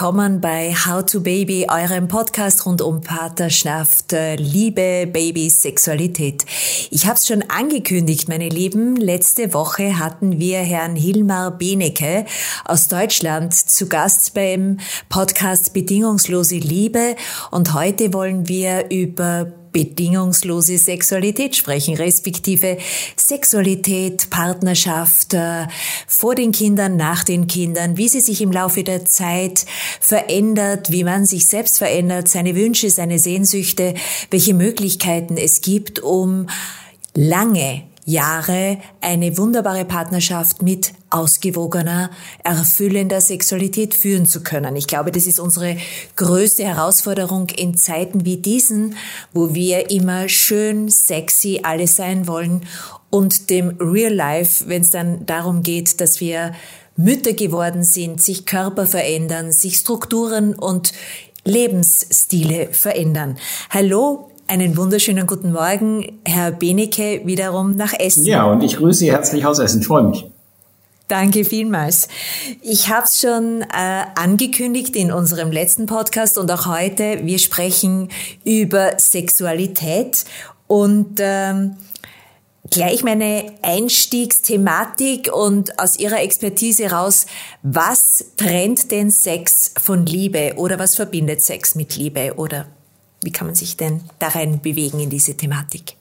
willkommen bei How to Baby, eurem Podcast rund um Partnerschaft, Liebe, Baby, Sexualität. Ich habe es schon angekündigt, meine Lieben. Letzte Woche hatten wir Herrn Hilmar Benecke aus Deutschland zu Gast beim Podcast Bedingungslose Liebe und heute wollen wir über bedingungslose Sexualität sprechen, respektive Sexualität, Partnerschaft äh, vor den Kindern, nach den Kindern, wie sie sich im Laufe der Zeit verändert, wie man sich selbst verändert, seine Wünsche, seine Sehnsüchte, welche Möglichkeiten es gibt, um lange Jahre eine wunderbare Partnerschaft mit ausgewogener, erfüllender Sexualität führen zu können. Ich glaube, das ist unsere größte Herausforderung in Zeiten wie diesen, wo wir immer schön, sexy alle sein wollen und dem Real Life, wenn es dann darum geht, dass wir Mütter geworden sind, sich Körper verändern, sich Strukturen und Lebensstile verändern. Hallo, einen wunderschönen guten Morgen, Herr Benecke, wiederum nach Essen. Ja, und ich grüße Sie herzlich aus Essen. Ich freue mich. Danke vielmals. Ich habe es schon äh, angekündigt in unserem letzten Podcast und auch heute. Wir sprechen über Sexualität und ähm, gleich meine Einstiegsthematik und aus Ihrer Expertise raus, was trennt denn Sex von Liebe oder was verbindet Sex mit Liebe oder wie kann man sich denn da rein bewegen in diese Thematik?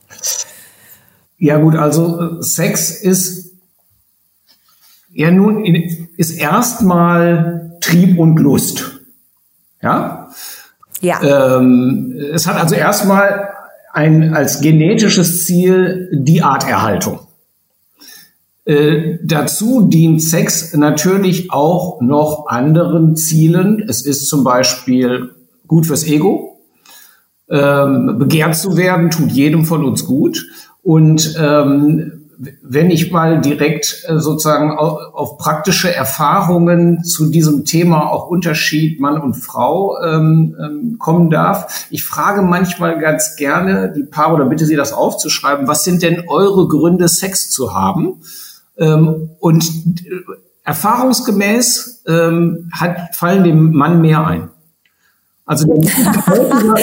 Ja gut, also äh, Sex ist ja nun ist erstmal Trieb und Lust. Ja. Ja. Ähm, es hat also erstmal ein als genetisches Ziel die Arterhaltung. Äh, dazu dient Sex natürlich auch noch anderen Zielen. Es ist zum Beispiel gut fürs Ego. Ähm, begehrt zu werden, tut jedem von uns gut. Und ähm, wenn ich mal direkt äh, sozusagen auf, auf, praktische Erfahrungen zu diesem Thema auch Unterschied Mann und Frau ähm, ähm, kommen darf. Ich frage manchmal ganz gerne die Paare oder bitte Sie das aufzuschreiben, was sind denn eure Gründe, Sex zu haben? Ähm, und äh, erfahrungsgemäß ähm, hat, fallen dem Mann mehr ein. Also,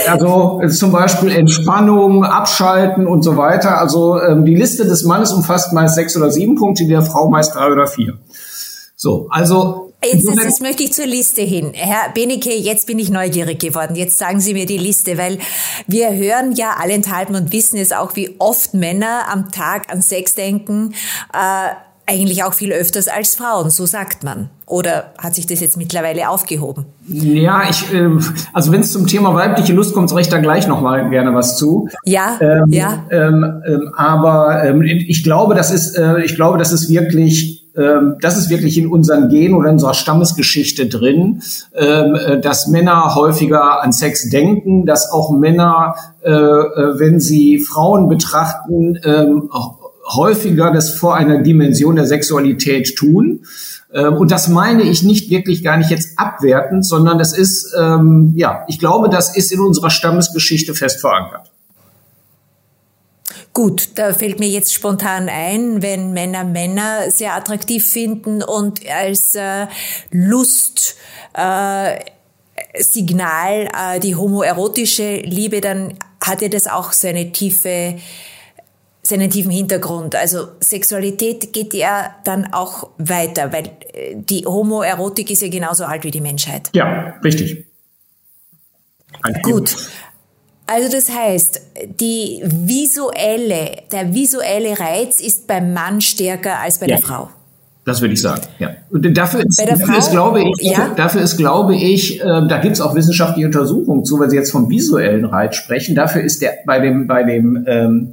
also zum Beispiel Entspannung, Abschalten und so weiter. Also ähm, die Liste des Mannes umfasst meist sechs oder sieben Punkte, die der Frau meist drei oder vier. So, also Jetzt, jetzt, jetzt möchte ich zur Liste hin. Herr Benecke, jetzt bin ich neugierig geworden. Jetzt sagen Sie mir die Liste, weil wir hören ja allenthalben und wissen es auch, wie oft Männer am Tag an Sex denken. Äh, eigentlich auch viel öfters als Frauen, so sagt man. Oder hat sich das jetzt mittlerweile aufgehoben? Ja, ich, äh, also wenn es zum Thema weibliche Lust kommt, sage ich da gleich noch mal gerne was zu. Ja, ähm, ja. Ähm, ähm, aber ähm, ich glaube, das ist, äh, ich glaube, das ist wirklich ähm, das ist wirklich in unseren Genen oder in unserer Stammesgeschichte drin, ähm, äh, dass Männer häufiger an Sex denken, dass auch Männer, äh, äh wenn sie Frauen betrachten, ähm, häufiger das vor einer Dimension der Sexualität tun. Ähm, und das meine ich nicht wirklich gar nicht jetzt abwertend, sondern das ist, ähm, ja, ich glaube, das ist in unserer Stammesgeschichte fest verankert. Gut, da fällt mir jetzt spontan ein, wenn Männer Männer sehr attraktiv finden und als äh, Lust äh, Signal äh, die homoerotische Liebe, dann hatte das auch seine tiefe seinen tiefen Hintergrund. Also Sexualität geht ja dann auch weiter, weil äh, die Homoerotik ist ja genauso alt wie die Menschheit. Ja, richtig. Gut. Also das heißt, die visuelle, der visuelle Reiz ist beim Mann stärker als bei ja. der Frau. Das würde ich sagen, ja. Und dafür ist, dafür ist glaube ich, ja? dafür ist, glaube ich, äh, da gibt es auch wissenschaftliche Untersuchungen zu, weil Sie jetzt vom visuellen Reiz sprechen. Dafür ist der bei dem, bei dem ähm,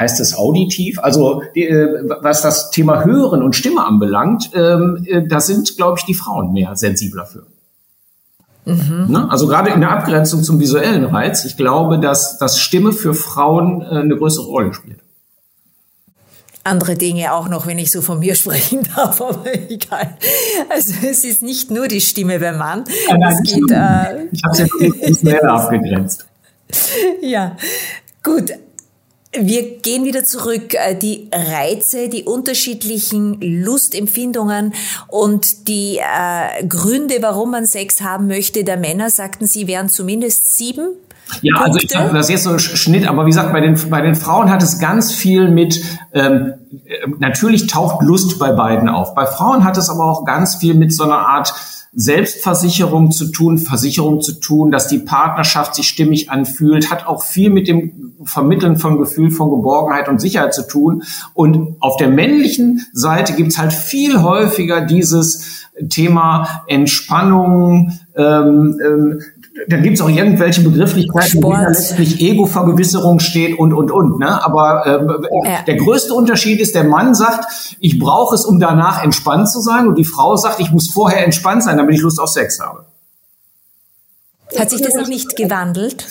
heißt es auditiv. Also die, äh, was das Thema Hören und Stimme anbelangt, ähm, äh, da sind, glaube ich, die Frauen mehr sensibler für. Mhm. Ne? Also gerade in der Abgrenzung zum visuellen Reiz, ich glaube, dass das Stimme für Frauen äh, eine größere Rolle spielt. Andere Dinge auch noch, wenn ich so von mir sprechen darf, aber egal. Also es ist nicht nur die Stimme beim Mann. Ja, nein, es geht, äh, ich habe es ja visuell abgegrenzt. Ja, gut. Wir gehen wieder zurück. Äh, die Reize, die unterschiedlichen Lustempfindungen und die äh, Gründe, warum man Sex haben möchte, der Männer, sagten Sie, wären zumindest sieben. Ja, Punkte. also ich sag, das ist jetzt so ein Schnitt, aber wie gesagt, bei den, bei den Frauen hat es ganz viel mit, ähm, natürlich taucht Lust bei beiden auf. Bei Frauen hat es aber auch ganz viel mit so einer Art Selbstversicherung zu tun, Versicherung zu tun, dass die Partnerschaft sich stimmig anfühlt, hat auch viel mit dem Vermitteln von Gefühl von Geborgenheit und Sicherheit zu tun. Und auf der männlichen Seite gibt's halt viel häufiger dieses Thema Entspannung, ähm, ähm, da gibt es auch irgendwelche Begrifflichkeiten, wo letztlich Ego-Vergewisserung steht und, und, und. Ne? Aber äh, ja. der größte Unterschied ist, der Mann sagt, ich brauche es, um danach entspannt zu sein. Und die Frau sagt, ich muss vorher entspannt sein, damit ich Lust auf Sex habe. Hat sich das noch nicht gewandelt?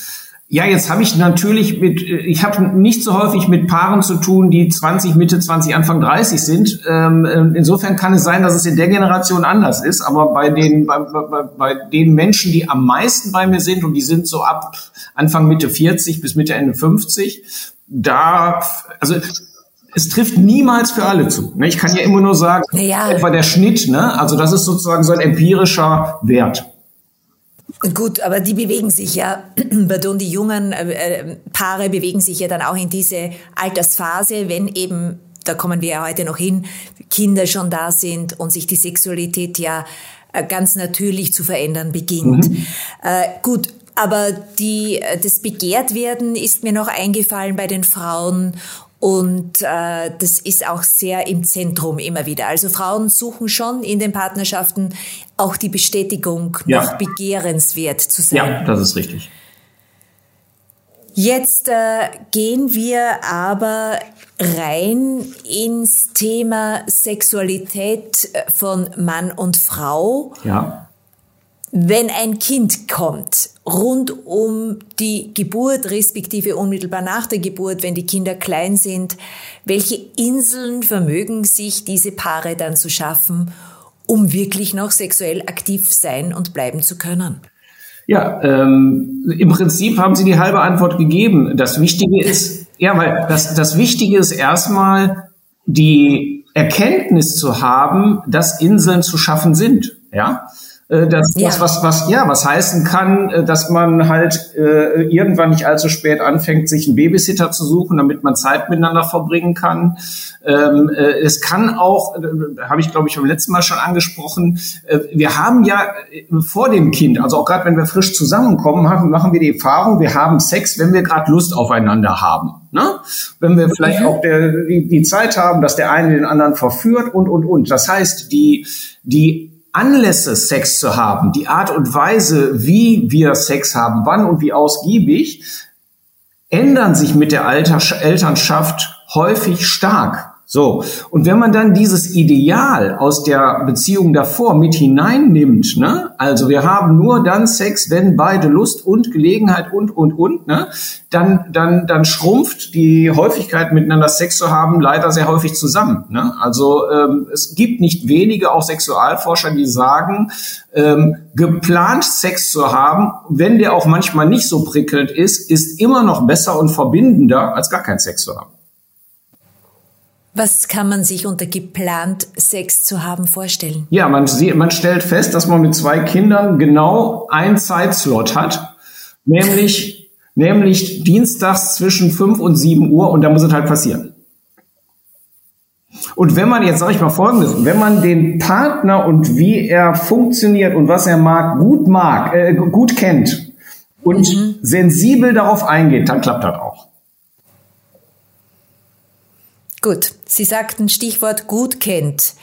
Ja, jetzt habe ich natürlich mit, ich habe nicht so häufig mit Paaren zu tun, die 20, Mitte 20, Anfang 30 sind. Ähm, insofern kann es sein, dass es in der Generation anders ist. Aber bei den, bei, bei, bei den Menschen, die am meisten bei mir sind, und die sind so ab Anfang Mitte 40 bis Mitte Ende 50, da, also es trifft niemals für alle zu. Ne? Ich kann ja immer nur sagen, ja. etwa der Schnitt, ne? also das ist sozusagen so ein empirischer Wert. Gut, aber die bewegen sich ja, pardon, die jungen äh, äh, Paare bewegen sich ja dann auch in diese Altersphase, wenn eben, da kommen wir ja heute noch hin, Kinder schon da sind und sich die Sexualität ja äh, ganz natürlich zu verändern beginnt. Mhm. Äh, gut, aber die, das Begehrtwerden ist mir noch eingefallen bei den Frauen und äh, das ist auch sehr im Zentrum immer wieder. Also Frauen suchen schon in den Partnerschaften auch die Bestätigung, ja. noch begehrenswert zu sein. Ja, das ist richtig. Jetzt äh, gehen wir aber rein ins Thema Sexualität äh, von Mann und Frau. Ja wenn ein Kind kommt, rund um die Geburt, respektive unmittelbar nach der Geburt, wenn die Kinder klein sind, welche Inseln vermögen sich diese Paare dann zu schaffen, um wirklich noch sexuell aktiv sein und bleiben zu können? Ja, ähm, im Prinzip haben Sie die halbe Antwort gegeben. Das Wichtige ist, ja, weil das, das Wichtige ist erstmal die Erkenntnis zu haben, dass Inseln zu schaffen sind. Ja, äh, das, ja. was, was, was, ja, was heißen kann, äh, dass man halt äh, irgendwann nicht allzu spät anfängt, sich einen Babysitter zu suchen, damit man Zeit miteinander verbringen kann. Ähm, äh, es kann auch, äh, habe ich glaube ich beim letzten Mal schon angesprochen, äh, wir haben ja äh, vor dem Kind, also auch gerade wenn wir frisch zusammenkommen, haben, machen wir die Erfahrung, wir haben Sex, wenn wir gerade Lust aufeinander haben. Ne? Wenn wir vielleicht auch der, die, die Zeit haben, dass der eine den anderen verführt und, und, und. Das heißt, die, die Anlässe, Sex zu haben, die Art und Weise, wie wir Sex haben, wann und wie ausgiebig, ändern sich mit der Alter Elternschaft häufig stark. So. Und wenn man dann dieses Ideal aus der Beziehung davor mit hineinnimmt, ne, also wir haben nur dann Sex, wenn beide Lust und Gelegenheit und, und, und, ne, dann, dann, dann schrumpft die Häufigkeit miteinander Sex zu haben leider sehr häufig zusammen, ne. Also, ähm, es gibt nicht wenige, auch Sexualforscher, die sagen, ähm, geplant Sex zu haben, wenn der auch manchmal nicht so prickelnd ist, ist immer noch besser und verbindender, als gar keinen Sex zu haben. Was kann man sich unter geplant Sex zu haben vorstellen? Ja, man, sieht, man stellt fest, dass man mit zwei Kindern genau einen Zeitslot hat, nämlich, nämlich dienstags zwischen 5 und 7 Uhr und da muss es halt passieren. Und wenn man, jetzt sage ich mal Folgendes, wenn man den Partner und wie er funktioniert und was er mag, gut mag, äh, gut kennt und mhm. sensibel darauf eingeht, dann klappt das auch. Gut, Sie sagten Stichwort gut kennt.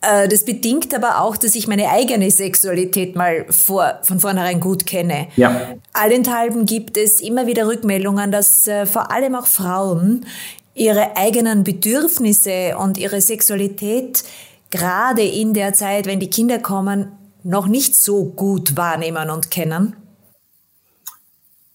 Äh, das bedingt aber auch, dass ich meine eigene Sexualität mal vor, von vornherein gut kenne. Ja. Allenthalben gibt es immer wieder Rückmeldungen, dass äh, vor allem auch Frauen ihre eigenen Bedürfnisse und ihre Sexualität gerade in der Zeit, wenn die Kinder kommen, noch nicht so gut wahrnehmen und kennen?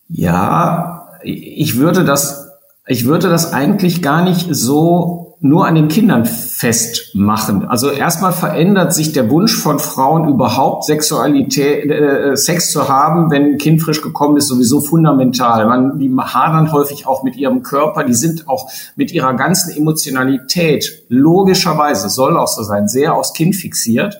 Ja, ich würde das ich würde das eigentlich gar nicht so nur an den Kindern festmachen. Also erstmal verändert sich der Wunsch von Frauen überhaupt Sexualität, äh, Sex zu haben, wenn ein Kind frisch gekommen ist, sowieso fundamental. Man, die hadern häufig auch mit ihrem Körper, die sind auch mit ihrer ganzen Emotionalität logischerweise soll auch so sein, sehr aufs Kind fixiert.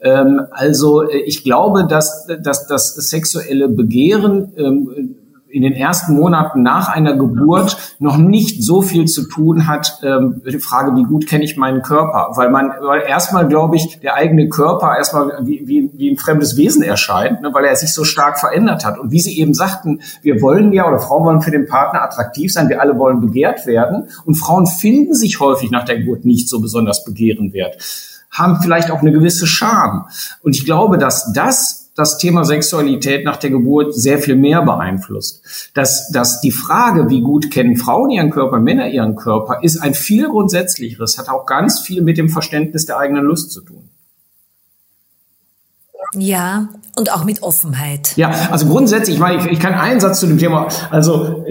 Ähm, also äh, ich glaube, dass, dass das sexuelle Begehren ähm, in den ersten Monaten nach einer Geburt noch nicht so viel zu tun hat, ähm, die Frage, wie gut kenne ich meinen Körper? Weil man, weil erstmal glaube ich, der eigene Körper erstmal wie, wie, wie ein fremdes Wesen erscheint, ne, weil er sich so stark verändert hat. Und wie Sie eben sagten, wir wollen ja oder Frauen wollen für den Partner attraktiv sein, wir alle wollen begehrt werden. Und Frauen finden sich häufig nach der Geburt nicht so besonders begehrenwert haben vielleicht auch eine gewisse Scham. Und ich glaube, dass das das Thema Sexualität nach der Geburt sehr viel mehr beeinflusst. Dass, dass die Frage, wie gut kennen Frauen ihren Körper, Männer ihren Körper, ist ein viel grundsätzlicheres, hat auch ganz viel mit dem Verständnis der eigenen Lust zu tun. Ja, und auch mit Offenheit. Ja, also grundsätzlich, ich meine, ich, ich kann einen Satz zu dem Thema, also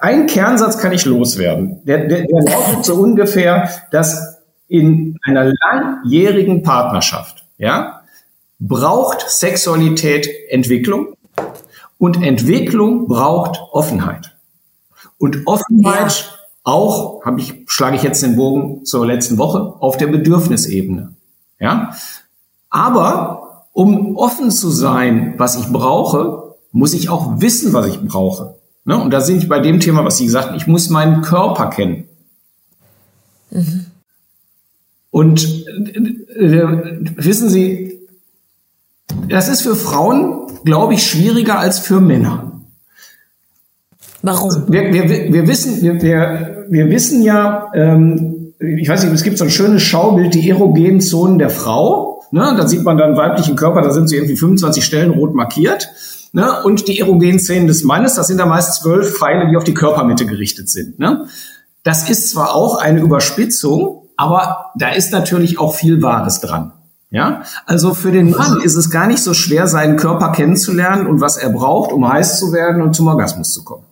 einen Kernsatz kann ich loswerden. Der, der, der lautet so ungefähr, dass in einer langjährigen Partnerschaft, ja, braucht Sexualität Entwicklung und Entwicklung braucht Offenheit. Und Offenheit ja. auch, habe ich, schlage ich jetzt den Bogen zur letzten Woche, auf der Bedürfnisebene. Ja? Aber um offen zu sein, was ich brauche, muss ich auch wissen, was ich brauche. Ne? Und da sind ich bei dem Thema, was Sie gesagt haben, ich muss meinen Körper kennen. Mhm. Und äh, äh, wissen Sie, das ist für Frauen, glaube ich, schwieriger als für Männer. Warum? Wir, wir, wir, wissen, wir, wir, wir wissen ja, ähm, ich weiß nicht, es gibt so ein schönes Schaubild, die erogenen Zonen der Frau. Ne? Da sieht man dann weiblichen Körper, da sind so irgendwie 25 Stellen rot markiert. Ne? Und die erogenen Szenen des Mannes, das sind da meist zwölf Pfeile, die auf die Körpermitte gerichtet sind. Ne? Das ist zwar auch eine Überspitzung, aber da ist natürlich auch viel Wahres dran. Ja, also für den Mann ist es gar nicht so schwer, seinen Körper kennenzulernen und was er braucht, um heiß zu werden und zum Orgasmus zu kommen.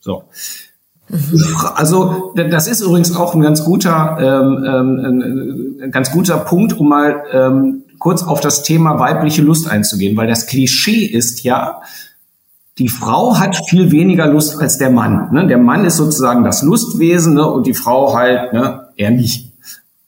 So. Also das ist übrigens auch ein ganz guter, ähm, ähm, ganz guter Punkt, um mal ähm, kurz auf das Thema weibliche Lust einzugehen, weil das Klischee ist ja, die Frau hat viel weniger Lust als der Mann. Ne? Der Mann ist sozusagen das Lustwesen ne? und die Frau halt ne? eher nicht.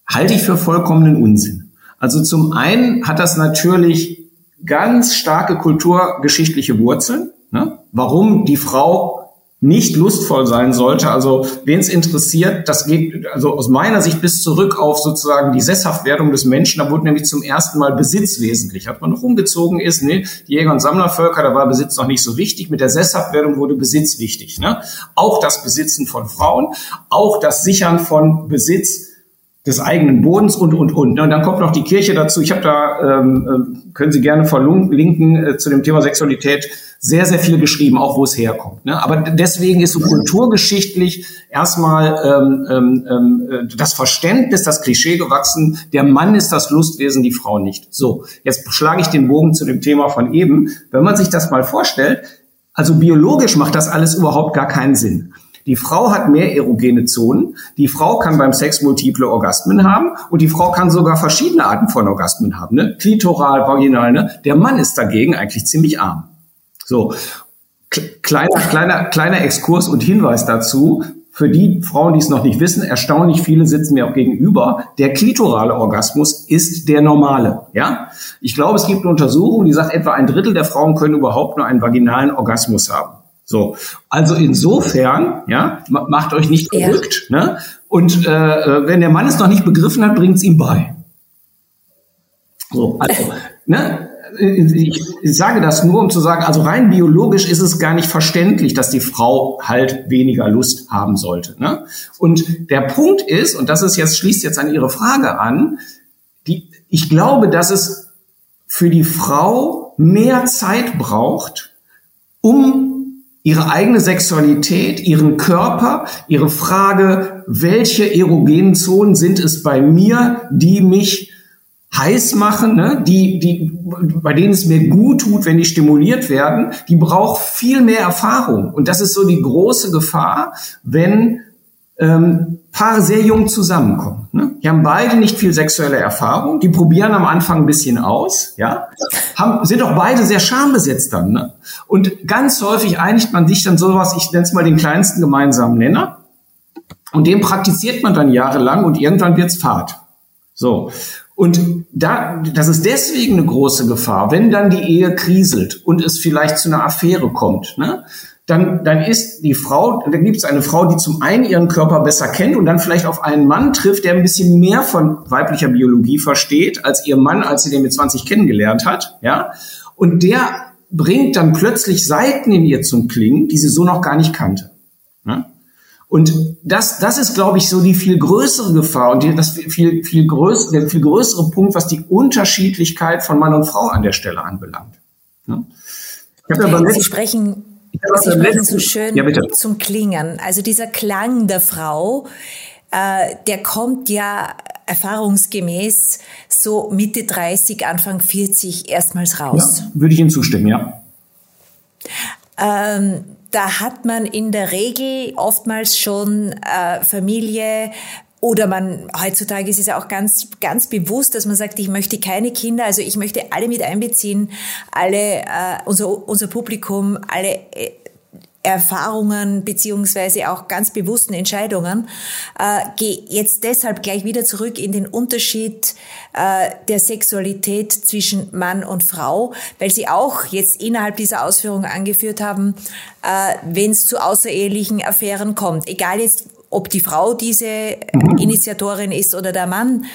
Halte ich für vollkommenen Unsinn. Also zum einen hat das natürlich ganz starke kulturgeschichtliche Wurzeln. Ne? Warum die Frau nicht lustvoll sein sollte. Also wen es interessiert, das geht also aus meiner Sicht bis zurück auf sozusagen die Sesshaftwerdung des Menschen. Da wurde nämlich zum ersten Mal Besitz wesentlich. Hat man noch umgezogen ist, ne? die Jäger- und Sammlervölker, da war Besitz noch nicht so wichtig. Mit der Sesshaftwerdung wurde Besitz wichtig. Ne? Auch das Besitzen von Frauen, auch das Sichern von Besitz des eigenen Bodens und, und, und. Und dann kommt noch die Kirche dazu. Ich habe da, ähm, ähm, können Sie gerne verlinken, äh, zu dem Thema Sexualität sehr, sehr viel geschrieben, auch wo es herkommt. Ne? Aber deswegen ist so kulturgeschichtlich erstmal ähm, ähm, ähm, äh, das Verständnis, das Klischee gewachsen, der Mann ist das Lustwesen, die Frau nicht. So, jetzt schlage ich den Bogen zu dem Thema von eben. Wenn man sich das mal vorstellt, also biologisch macht das alles überhaupt gar keinen Sinn. Die Frau hat mehr erogene Zonen. Die Frau kann beim Sex multiple Orgasmen haben und die Frau kann sogar verschiedene Arten von Orgasmen haben, ne? Klitoral, vaginal, ne? Der Mann ist dagegen eigentlich ziemlich arm. So. Kleiner, kleiner, kleiner Exkurs und Hinweis dazu. Für die Frauen, die es noch nicht wissen, erstaunlich viele sitzen mir auch gegenüber. Der klitorale Orgasmus ist der normale. Ja, ich glaube, es gibt eine Untersuchung, die sagt, etwa ein Drittel der Frauen können überhaupt nur einen vaginalen Orgasmus haben. So, also insofern, ja, macht euch nicht verrückt. Ja. Ne? Und äh, äh, wenn der Mann es noch nicht begriffen hat, bringt es ihm bei. So, also, ne? Ich, ich sage das nur, um zu sagen, also rein biologisch ist es gar nicht verständlich, dass die Frau halt weniger Lust haben sollte. Ne? Und der Punkt ist, und das ist jetzt schließt jetzt an Ihre Frage an, die, ich glaube, dass es für die Frau mehr Zeit braucht, um ihre eigene Sexualität, ihren Körper, ihre Frage, welche erogenen Zonen sind es bei mir, die mich heiß machen, ne? die, die, bei denen es mir gut tut, wenn die stimuliert werden, die braucht viel mehr Erfahrung. Und das ist so die große Gefahr, wenn ähm, Paare sehr jung zusammenkommen. Ne? Die haben beide nicht viel sexuelle Erfahrung, die probieren am Anfang ein bisschen aus, ja, haben, sind auch beide sehr schambesetzt dann. Ne? Und ganz häufig einigt man sich dann sowas, ich nenne es mal den kleinsten gemeinsamen Nenner, und den praktiziert man dann jahrelang und irgendwann wird's Fahrt. So. Und da, das ist deswegen eine große Gefahr, wenn dann die Ehe kriselt und es vielleicht zu einer Affäre kommt, ne? Dann, dann ist die Frau, dann gibt es eine Frau, die zum einen ihren Körper besser kennt und dann vielleicht auf einen Mann trifft, der ein bisschen mehr von weiblicher Biologie versteht als ihr Mann, als sie den mit 20 kennengelernt hat, ja. Und der bringt dann plötzlich Seiten in ihr zum Klingen, die sie so noch gar nicht kannte. Ne? Und das, das ist, glaube ich, so die viel größere Gefahr und die, das viel, viel größere, der viel größere Punkt, was die Unterschiedlichkeit von Mann und Frau an der Stelle anbelangt. Ja. Sie sprechen, Sie sprechen so schön ja, zum Klingen. Also dieser Klang der Frau, äh, der kommt ja erfahrungsgemäß so Mitte 30, Anfang 40 erstmals raus. Ja, würde ich Ihnen zustimmen, ja. Ähm, da hat man in der Regel oftmals schon äh, Familie, oder man, heutzutage ist es ja auch ganz, ganz bewusst, dass man sagt, ich möchte keine Kinder, also ich möchte alle mit einbeziehen, alle, äh, unser, unser Publikum, alle äh, Erfahrungen beziehungsweise auch ganz bewussten Entscheidungen. Äh, Gehe jetzt deshalb gleich wieder zurück in den Unterschied äh, der Sexualität zwischen Mann und Frau, weil Sie auch jetzt innerhalb dieser Ausführungen angeführt haben, äh, wenn es zu außerehelichen Affären kommt, egal jetzt ob die Frau diese mhm. Initiatorin ist oder der Mann,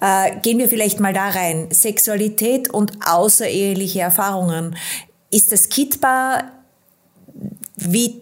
äh, gehen wir vielleicht mal da rein. Sexualität und außereheliche Erfahrungen. Ist das kittbar? Wie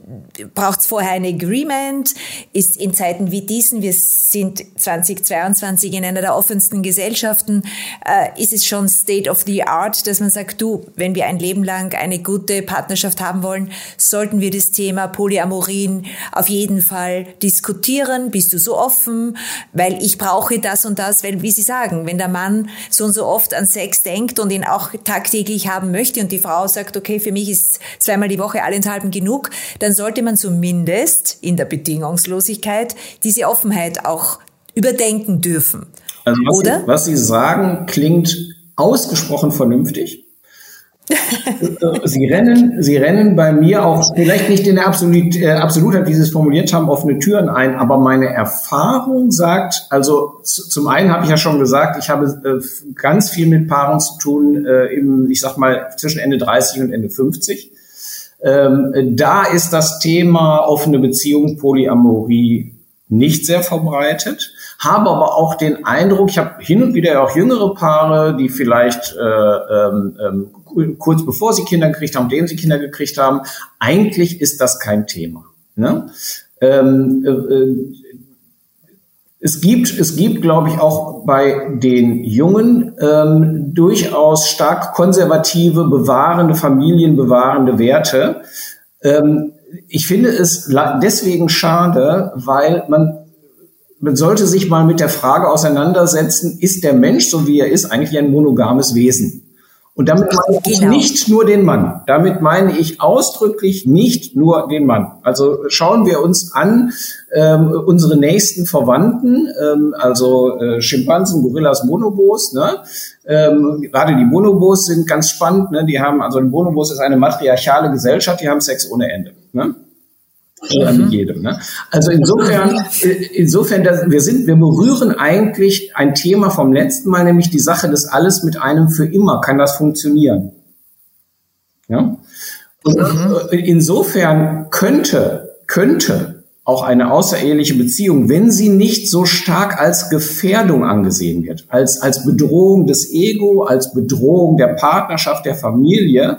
braucht es vorher ein Agreement? Ist in Zeiten wie diesen, wir sind 2022 in einer der offensten Gesellschaften, äh, ist es schon State of the Art, dass man sagt, du, wenn wir ein Leben lang eine gute Partnerschaft haben wollen, sollten wir das Thema Polyamorin auf jeden Fall diskutieren. Bist du so offen? Weil ich brauche das und das, weil wie Sie sagen, wenn der Mann so und so oft an Sex denkt und ihn auch tagtäglich haben möchte und die Frau sagt, okay, für mich ist zweimal die Woche allenthalben genug, dann sollte man zumindest in der Bedingungslosigkeit diese Offenheit auch überdenken dürfen. Also was, Oder? Sie, was Sie sagen, klingt ausgesprochen vernünftig. Sie rennen, Sie rennen bei mir auch vielleicht nicht in der Absolut, äh, Absolutheit, wie Sie es formuliert haben, offene Türen ein, aber meine Erfahrung sagt, also zum einen habe ich ja schon gesagt, ich habe äh, ganz viel mit Paaren zu tun, äh, im, ich sag mal zwischen Ende 30 und Ende 50. Ähm, da ist das Thema offene Beziehung, Polyamorie nicht sehr verbreitet, habe aber auch den Eindruck, ich habe hin und wieder auch jüngere Paare, die vielleicht äh, ähm, ähm, kurz bevor sie Kinder gekriegt haben, denen sie Kinder gekriegt haben, eigentlich ist das kein Thema. Ne? Ähm, äh, äh es gibt, es gibt, glaube ich, auch bei den Jungen ähm, durchaus stark konservative, bewahrende, familienbewahrende Werte. Ähm, ich finde es deswegen schade, weil man, man sollte sich mal mit der Frage auseinandersetzen, ist der Mensch, so wie er ist, eigentlich ein monogames Wesen? Und damit meine ich genau. nicht nur den Mann. Damit meine ich ausdrücklich nicht nur den Mann. Also schauen wir uns an ähm, unsere nächsten Verwandten, ähm, also äh, Schimpansen, Gorillas, Bonobos. Ne? Ähm, gerade die Bonobos sind ganz spannend. Ne? Die haben also ein Bonobos ist eine matriarchale Gesellschaft. Die haben Sex ohne Ende. Ne? Oder mit jedem. Ne? Also insofern, äh, insofern, wir sind, wir berühren eigentlich ein Thema vom letzten Mal, nämlich die Sache des alles mit einem für immer. Kann das funktionieren? Ja. Und mhm. Äh, insofern könnte, könnte auch eine außereheliche Beziehung, wenn sie nicht so stark als Gefährdung angesehen wird, als, als Bedrohung des Ego, als Bedrohung der Partnerschaft, der Familie,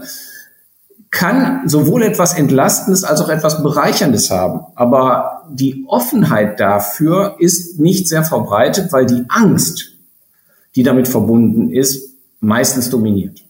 kann sowohl etwas Entlastendes als auch etwas Bereicherndes haben. Aber die Offenheit dafür ist nicht sehr verbreitet, weil die Angst, die damit verbunden ist, meistens dominiert.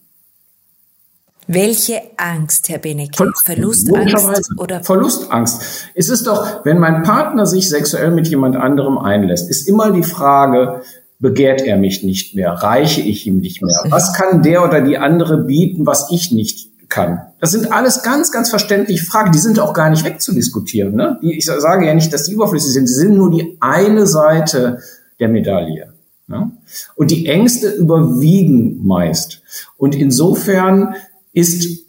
Welche Angst, Herr Benecke? Verlustangst oder? Verlustangst. Es ist doch, wenn mein Partner sich sexuell mit jemand anderem einlässt, ist immer die Frage, begehrt er mich nicht mehr? Reiche ich ihm nicht mehr? Was kann der oder die andere bieten, was ich nicht kann. Das sind alles ganz, ganz verständliche Fragen. Die sind auch gar nicht wegzudiskutieren. Ne? Die, ich sage ja nicht, dass die überflüssig sind. Sie sind nur die eine Seite der Medaille. Ne? Und die Ängste überwiegen meist. Und insofern ist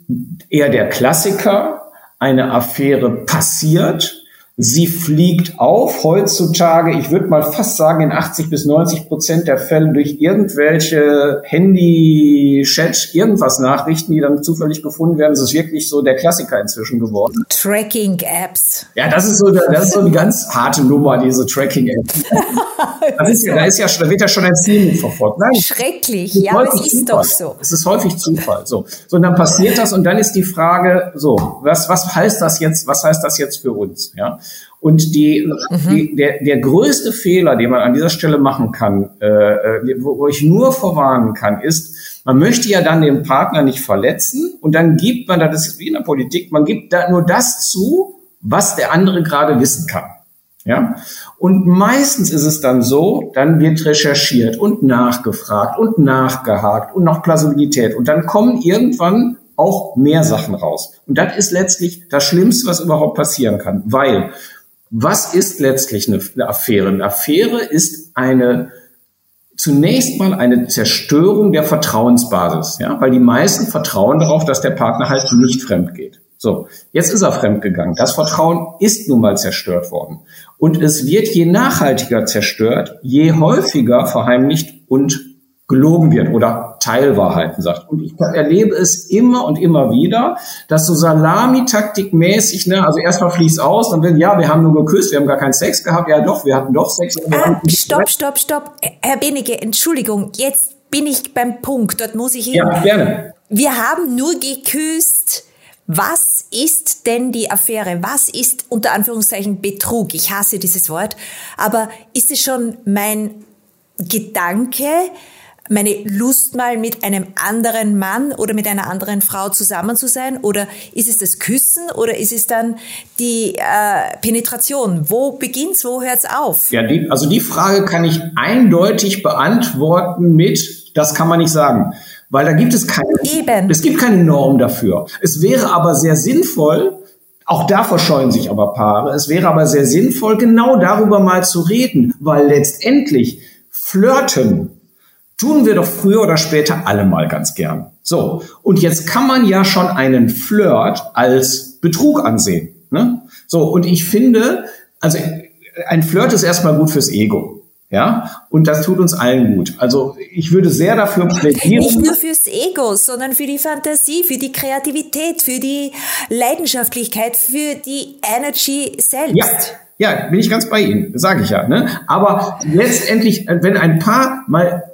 eher der Klassiker, eine Affäre passiert, Sie fliegt auf heutzutage, ich würde mal fast sagen, in 80 bis 90 Prozent der Fälle durch irgendwelche Handy, Chat, irgendwas Nachrichten, die dann zufällig gefunden werden. Das ist wirklich so der Klassiker inzwischen geworden. Tracking-Apps. Ja, das ist so, das ist so eine ganz harte Nummer, diese Tracking-Apps. da ist ja, da wird ja schon ein Ziel mitverfolgt. Nein, Schrecklich, ja, aber es ist Zufall. doch so. Es ist häufig Zufall. So. so, und dann passiert das und dann ist die Frage, so, was, was heißt das jetzt, was heißt das jetzt für uns? Ja. Und die, mhm. die, der, der größte Fehler, den man an dieser Stelle machen kann, äh, äh, wo, wo ich nur vorwarnen kann, ist, man möchte ja dann den Partner nicht verletzen und dann gibt man, das ist wie in der Politik, man gibt da nur das zu, was der andere gerade wissen kann. Ja? Und meistens ist es dann so, dann wird recherchiert und nachgefragt und nachgehakt und noch Plausibilität. Und dann kommen irgendwann auch mehr Sachen raus. Und das ist letztlich das Schlimmste, was überhaupt passieren kann. Weil, was ist letztlich eine, Affäre? Eine Affäre ist eine, zunächst mal eine Zerstörung der Vertrauensbasis. Ja? Weil die meisten vertrauen darauf, dass der Partner halt nicht fremd geht. So, jetzt ist er fremdgegangen. Das Vertrauen ist nun mal zerstört worden. Und es wird je nachhaltiger zerstört, je häufiger verheimlicht und gelogen wird oder Teilwahrheiten sagt. Und ich erlebe es immer und immer wieder, dass so Salamitaktik mäßig, ne, also erstmal fließt aus, dann wird, ja, wir haben nur geküsst, wir haben gar keinen Sex gehabt, ja doch, wir hatten doch Sex. Ah, stopp, stopp, stopp. Herr Benige, Entschuldigung, jetzt bin ich beim Punkt, dort muss ich hin. Ja, gerne. Wir haben nur geküsst. Was ist denn die Affäre? Was ist unter Anführungszeichen Betrug? Ich hasse dieses Wort. Aber ist es schon mein Gedanke, meine Lust mal mit einem anderen Mann oder mit einer anderen Frau zusammen zu sein? Oder ist es das Küssen oder ist es dann die äh, Penetration? Wo beginnt's, wo hört's auf? Ja, die, also die Frage kann ich eindeutig beantworten mit, das kann man nicht sagen. Weil da gibt es keine, Eben. es gibt keine Norm dafür. Es wäre aber sehr sinnvoll, auch da verscheuen sich aber Paare. Es wäre aber sehr sinnvoll, genau darüber mal zu reden, weil letztendlich Flirten tun wir doch früher oder später alle mal ganz gern. So, und jetzt kann man ja schon einen Flirt als Betrug ansehen. Ne? So, und ich finde, also ein Flirt ist erstmal gut fürs Ego. Ja, und das tut uns allen gut. Also ich würde sehr dafür plädieren. Nicht nur fürs Ego, sondern für die Fantasie, für die Kreativität, für die Leidenschaftlichkeit, für die Energy selbst. Ja. Ja, bin ich ganz bei Ihnen, sage ich ja. Ne? Aber letztendlich, wenn ein Paar mal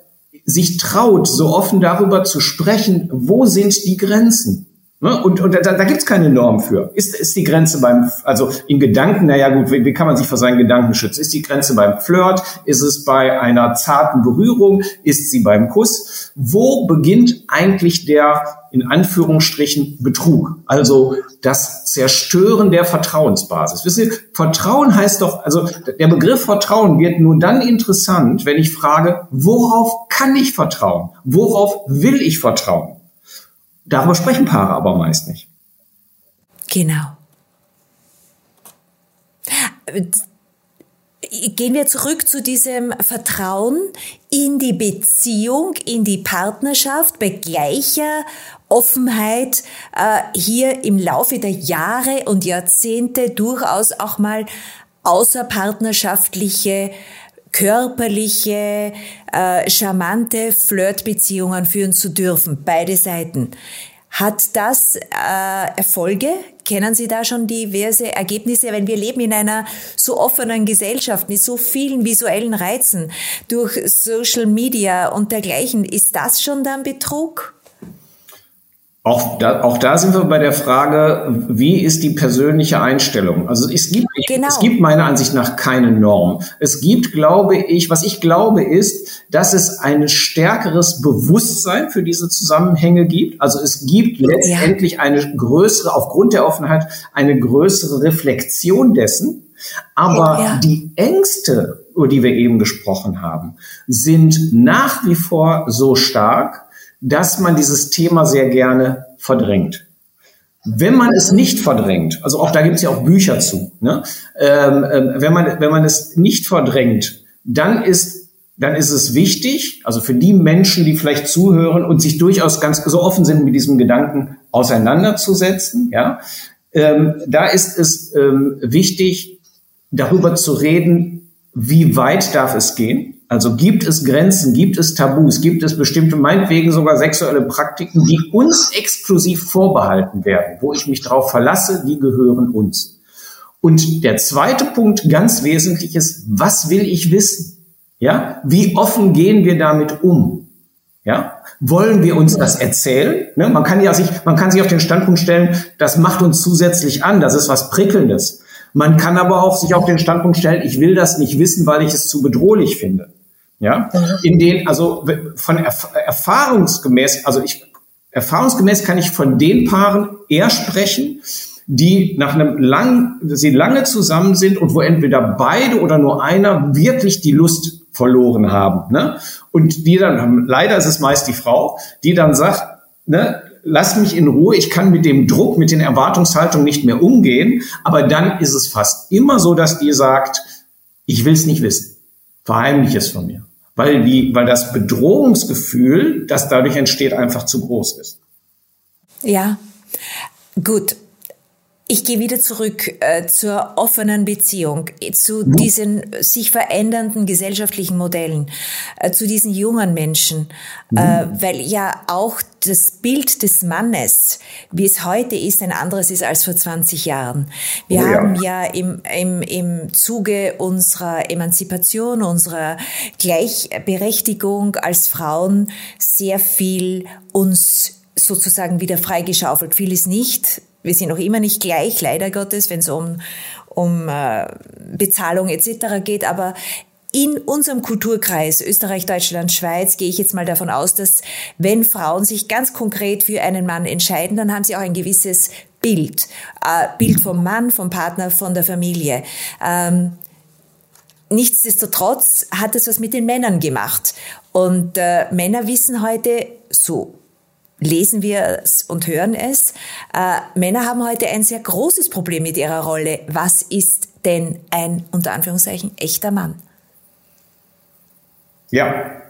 sich traut, so offen darüber zu sprechen, wo sind die Grenzen? Ne? Und, und da, da gibt es keine Norm für. Ist, ist die Grenze beim, also in Gedanken, naja gut, wie, wie kann man sich vor seinen Gedanken schützen? Ist die Grenze beim Flirt? Ist es bei einer zarten Berührung? Ist sie beim Kuss? Wo beginnt eigentlich der, in Anführungsstrichen, Betrug? Also das Zerstören der Vertrauensbasis. Wissen Sie, Vertrauen heißt doch, also der Begriff Vertrauen wird nur dann interessant, wenn ich frage, worauf kann ich vertrauen? Worauf will ich vertrauen? Darüber sprechen Paare aber meist nicht. Genau. Gehen wir zurück zu diesem Vertrauen in die Beziehung, in die Partnerschaft bei gleicher Offenheit äh, hier im Laufe der Jahre und Jahrzehnte durchaus auch mal außerpartnerschaftliche körperliche, äh, charmante Flirtbeziehungen führen zu dürfen, beide Seiten. Hat das äh, Erfolge? Kennen Sie da schon diverse Ergebnisse? Wenn wir leben in einer so offenen Gesellschaft mit so vielen visuellen Reizen durch Social Media und dergleichen, ist das schon dann Betrug? Auch da, auch da sind wir bei der Frage, wie ist die persönliche Einstellung? Also es gibt, genau. es gibt meiner Ansicht nach keine Norm. Es gibt, glaube ich, was ich glaube ist, dass es ein stärkeres Bewusstsein für diese Zusammenhänge gibt. Also es gibt letztendlich ja. eine größere, aufgrund der Offenheit, eine größere Reflexion dessen. Aber ja. die Ängste, über die wir eben gesprochen haben, sind nach wie vor so stark, dass man dieses Thema sehr gerne verdrängt. Wenn man es nicht verdrängt, also auch da gibt es ja auch Bücher zu, ne? ähm, ähm, wenn, man, wenn man es nicht verdrängt, dann ist, dann ist es wichtig, also für die Menschen, die vielleicht zuhören und sich durchaus ganz so offen sind, mit diesem Gedanken auseinanderzusetzen, ja, ähm, da ist es ähm, wichtig, darüber zu reden, wie weit darf es gehen. Also gibt es Grenzen, gibt es Tabus, gibt es bestimmte, meinetwegen sogar sexuelle Praktiken, die uns exklusiv vorbehalten werden, wo ich mich darauf verlasse, die gehören uns. Und der zweite Punkt, ganz wesentlich ist, was will ich wissen? Ja, wie offen gehen wir damit um? Ja, wollen wir uns das erzählen? Ne? Man kann ja sich, man kann sich auf den Standpunkt stellen, das macht uns zusätzlich an, das ist was Prickelndes. Man kann aber auch sich auf den Standpunkt stellen, ich will das nicht wissen, weil ich es zu bedrohlich finde. Ja, in den, also von erf erfahrungsgemäß, also ich, erfahrungsgemäß kann ich von den Paaren eher sprechen, die nach einem lang, sie lange zusammen sind und wo entweder beide oder nur einer wirklich die Lust verloren haben, ne? Und die dann leider ist es meist die Frau, die dann sagt, ne, lass mich in Ruhe, ich kann mit dem Druck, mit den Erwartungshaltungen nicht mehr umgehen, aber dann ist es fast immer so, dass die sagt, ich will es nicht wissen, verheimlich es von mir weil, die, weil das Bedrohungsgefühl, das dadurch entsteht, einfach zu groß ist. Ja, gut. Ich gehe wieder zurück äh, zur offenen Beziehung, zu mhm. diesen sich verändernden gesellschaftlichen Modellen, äh, zu diesen jungen Menschen, mhm. äh, weil ja auch das Bild des Mannes, wie es heute ist, ein anderes ist als vor 20 Jahren. Wir oh, ja. haben ja im, im, im Zuge unserer Emanzipation, unserer Gleichberechtigung als Frauen sehr viel uns sozusagen wieder freigeschaufelt. Vieles nicht wir sind noch immer nicht gleich, leider Gottes, wenn es um, um äh, Bezahlung etc. geht, aber in unserem Kulturkreis Österreich, Deutschland, Schweiz gehe ich jetzt mal davon aus, dass wenn Frauen sich ganz konkret für einen Mann entscheiden, dann haben sie auch ein gewisses Bild. Äh, Bild vom Mann, vom Partner, von der Familie. Ähm, nichtsdestotrotz hat es was mit den Männern gemacht. Und äh, Männer wissen heute, so lesen wir es und hören es. Äh, Männer haben heute ein sehr großes Problem mit ihrer Rolle. Was ist denn ein, unter Anführungszeichen, echter Mann? Ja.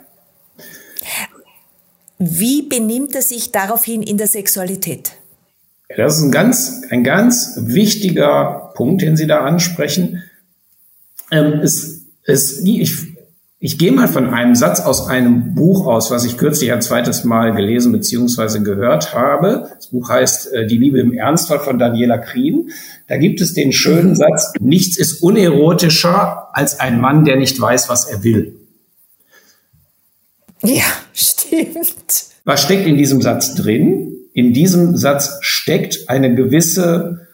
Wie benimmt er sich daraufhin in der Sexualität? Das ist ein ganz, ein ganz wichtiger Punkt, den Sie da ansprechen. Ähm, es, es, ich ich gehe mal von einem Satz aus einem Buch aus, was ich kürzlich ein zweites Mal gelesen bzw. gehört habe. Das Buch heißt äh, Die Liebe im Ernstfall von Daniela Krien. Da gibt es den schönen Satz, nichts ist unerotischer als ein Mann, der nicht weiß, was er will. Ja, stimmt. Was steckt in diesem Satz drin? In diesem Satz steckt eine gewisse,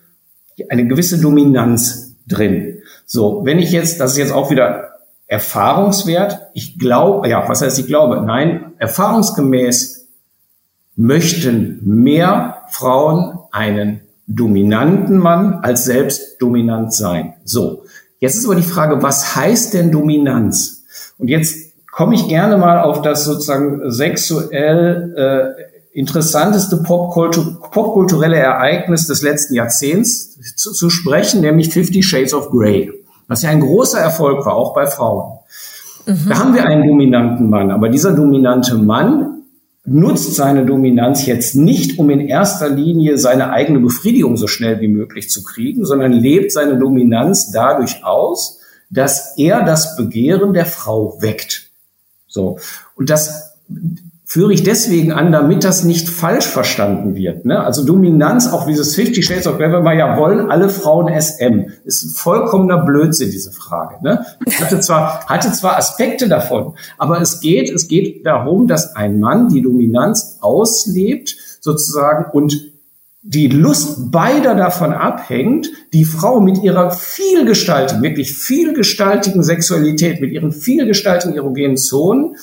eine gewisse Dominanz drin. So, wenn ich jetzt, das ist jetzt auch wieder Erfahrungswert. Ich glaube, ja, was heißt ich glaube? Nein, erfahrungsgemäß möchten mehr Frauen einen dominanten Mann als selbst dominant sein. So. Jetzt ist aber die Frage, was heißt denn Dominanz? Und jetzt komme ich gerne mal auf das sozusagen sexuell äh, interessanteste Popkultur popkulturelle Ereignis des letzten Jahrzehnts zu, zu sprechen, nämlich Fifty Shades of Grey was ja ein großer Erfolg war, auch bei Frauen. Mhm. Da haben wir einen dominanten Mann, aber dieser dominante Mann nutzt seine Dominanz jetzt nicht, um in erster Linie seine eigene Befriedigung so schnell wie möglich zu kriegen, sondern lebt seine Dominanz dadurch aus, dass er das Begehren der Frau weckt. So. Und das, führe ich deswegen an, damit das nicht falsch verstanden wird. Ne? Also Dominanz, auch dieses 50 Shades of Grey, wir ja wollen, alle Frauen SM, ist ein vollkommener Blödsinn, diese Frage. Ne? Hatte zwar, hatte zwar Aspekte davon, aber es geht, es geht darum, dass ein Mann die Dominanz auslebt, sozusagen, und die Lust beider davon abhängt, die Frau mit ihrer vielgestaltigen, wirklich vielgestaltigen Sexualität, mit ihren vielgestaltigen erogenen Zonen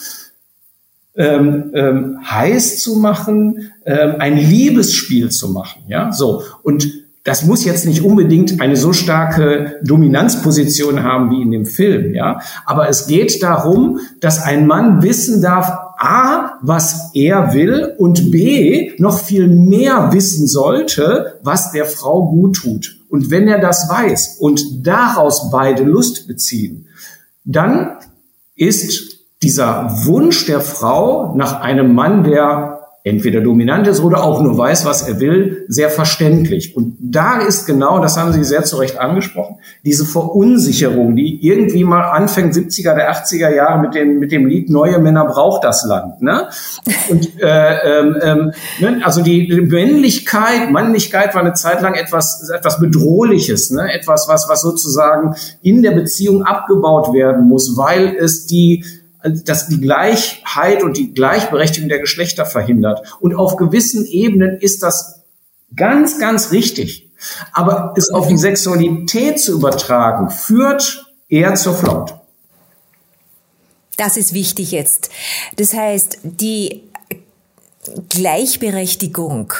ähm, ähm, heiß zu machen, ähm, ein Liebesspiel zu machen. Ja, so und das muss jetzt nicht unbedingt eine so starke Dominanzposition haben wie in dem Film, ja. Aber es geht darum, dass ein Mann wissen darf, A, was er will und B, noch viel mehr wissen sollte, was der Frau gut tut. Und wenn er das weiß und daraus beide Lust beziehen, dann ist dieser Wunsch der Frau nach einem Mann, der entweder dominant ist oder auch nur weiß, was er will, sehr verständlich. Und da ist genau, das haben Sie sehr zu Recht angesprochen, diese Verunsicherung, die irgendwie mal anfängt, 70er, der 80er Jahre mit dem, mit dem Lied Neue Männer braucht das Land. Ne? Und äh, ähm, ähm, ne? also die, Männlichkeit, Mannlichkeit war eine Zeit lang etwas, etwas Bedrohliches, ne? etwas, was, was sozusagen in der Beziehung abgebaut werden muss, weil es die dass die Gleichheit und die Gleichberechtigung der Geschlechter verhindert. Und auf gewissen Ebenen ist das ganz, ganz richtig. Aber es auf die Sexualität zu übertragen, führt eher zur Flaut. Das ist wichtig jetzt. Das heißt, die Gleichberechtigung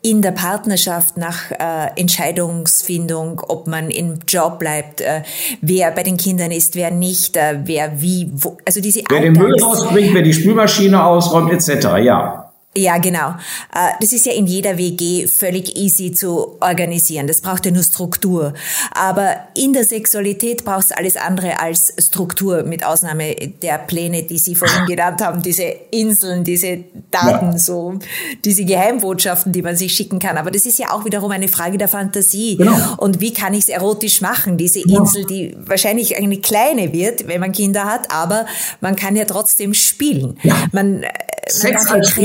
in der Partnerschaft nach äh, Entscheidungsfindung, ob man im Job bleibt, äh, wer bei den Kindern ist, wer nicht, äh, wer wie, wo, also diese Wer den Müll rausbringt, wer die Spülmaschine ausräumt, etc., ja. Ja, genau. Äh, das ist ja in jeder WG völlig easy zu organisieren. Das braucht ja nur Struktur. Aber in der Sexualität braucht es alles andere als Struktur, mit Ausnahme der Pläne, die Sie vorhin genannt haben, diese Inseln, diese Daten, ja. so, diese Geheimbotschaften, die man sich schicken kann. Aber das ist ja auch wiederum eine Frage der Fantasie. Genau. Und wie kann ich es erotisch machen? Diese ja. Insel, die wahrscheinlich eine kleine wird, wenn man Kinder hat, aber man kann ja trotzdem spielen. Ja. Man, äh, Sex als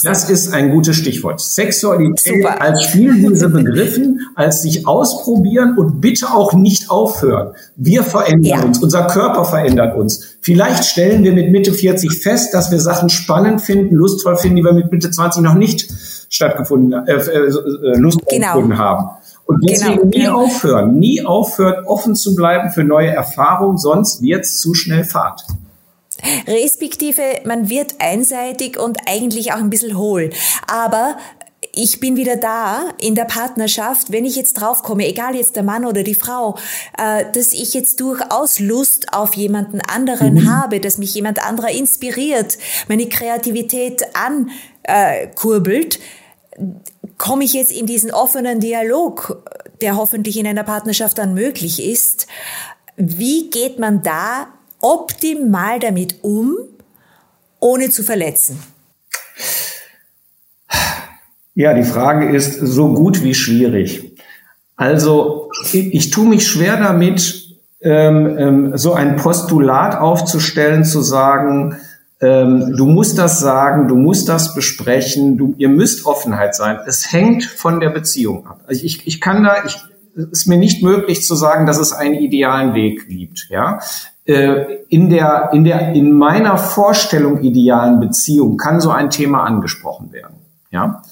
Spielwiese, das ist ein gutes Stichwort. Sexualität Super. als Spielwiese begriffen, als sich ausprobieren und bitte auch nicht aufhören. Wir verändern ja. uns, unser Körper verändert uns. Vielleicht stellen wir mit Mitte 40 fest, dass wir Sachen spannend finden, lustvoll finden, die wir mit Mitte 20 noch nicht stattgefunden, äh, äh, äh Lust genau. haben. Und deswegen genau. nie aufhören, nie aufhören, offen zu bleiben für neue Erfahrungen, sonst wird's zu schnell Fahrt. Respektive, man wird einseitig und eigentlich auch ein bisschen hohl. Aber ich bin wieder da in der Partnerschaft, wenn ich jetzt draufkomme, egal jetzt der Mann oder die Frau, äh, dass ich jetzt durchaus Lust auf jemanden anderen mhm. habe, dass mich jemand anderer inspiriert, meine Kreativität ankurbelt, komme ich jetzt in diesen offenen Dialog, der hoffentlich in einer Partnerschaft dann möglich ist. Wie geht man da optimal damit um, ohne zu verletzen? Ja, die Frage ist so gut wie schwierig. Also ich, ich tue mich schwer damit, ähm, ähm, so ein Postulat aufzustellen, zu sagen, ähm, du musst das sagen, du musst das besprechen, du, ihr müsst Offenheit sein. Es hängt von der Beziehung ab. Also ich, ich kann da, ich, ist mir nicht möglich zu sagen, dass es einen idealen Weg gibt. Ja, äh, in der, in der, in meiner Vorstellung idealen Beziehung kann so ein Thema angesprochen werden. Ja.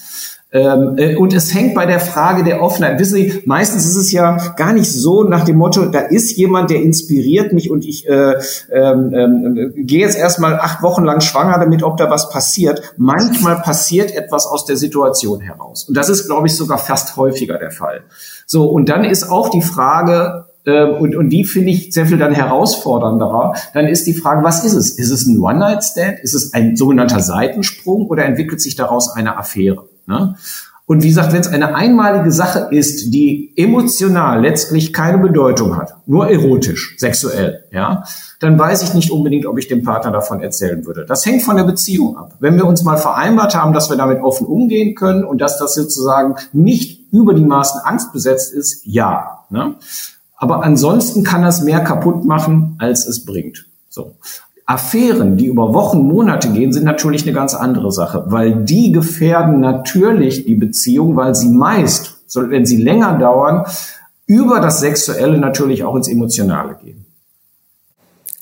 Ähm, äh, und es hängt bei der Frage der Offenheit. Wissen Sie, meistens ist es ja gar nicht so nach dem Motto, da ist jemand, der inspiriert mich und ich äh, ähm, ähm, gehe jetzt erstmal acht Wochen lang schwanger damit, ob da was passiert. Manchmal passiert etwas aus der Situation heraus. Und das ist, glaube ich, sogar fast häufiger der Fall. So, und dann ist auch die Frage, ähm, und, und die finde ich sehr viel dann herausfordernder, dann ist die Frage, was ist es? Ist es ein One-Night-Stand? Ist es ein sogenannter Seitensprung oder entwickelt sich daraus eine Affäre? Ne? Und wie gesagt, wenn es eine einmalige Sache ist, die emotional letztlich keine Bedeutung hat, nur erotisch, sexuell, ja, dann weiß ich nicht unbedingt, ob ich dem Partner davon erzählen würde. Das hängt von der Beziehung ab. Wenn wir uns mal vereinbart haben, dass wir damit offen umgehen können und dass das sozusagen nicht über die Maßen angstbesetzt ist, ja. Ne? Aber ansonsten kann das mehr kaputt machen, als es bringt. So. Affären, die über Wochen, Monate gehen, sind natürlich eine ganz andere Sache, weil die gefährden natürlich die Beziehung, weil sie meist, wenn sie länger dauern, über das Sexuelle natürlich auch ins Emotionale gehen.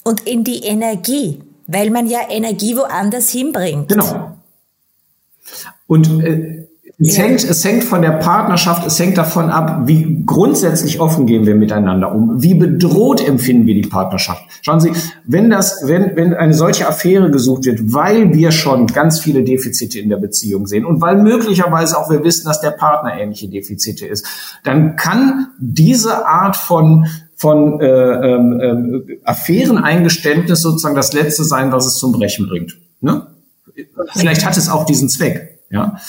Und in die Energie, weil man ja Energie woanders hinbringt. Genau. Und äh, es, ja. hängt, es hängt von der Partnerschaft, es hängt davon ab, wie grundsätzlich offen gehen wir miteinander um, wie bedroht empfinden wir die Partnerschaft. Schauen Sie, wenn das, wenn, wenn eine solche Affäre gesucht wird, weil wir schon ganz viele Defizite in der Beziehung sehen und weil möglicherweise auch wir wissen, dass der Partner ähnliche Defizite ist, dann kann diese Art von von äh, ähm, äh, Affäreneingeständnis sozusagen das Letzte sein, was es zum Brechen bringt. Ne? vielleicht hat es auch diesen Zweck. Ja,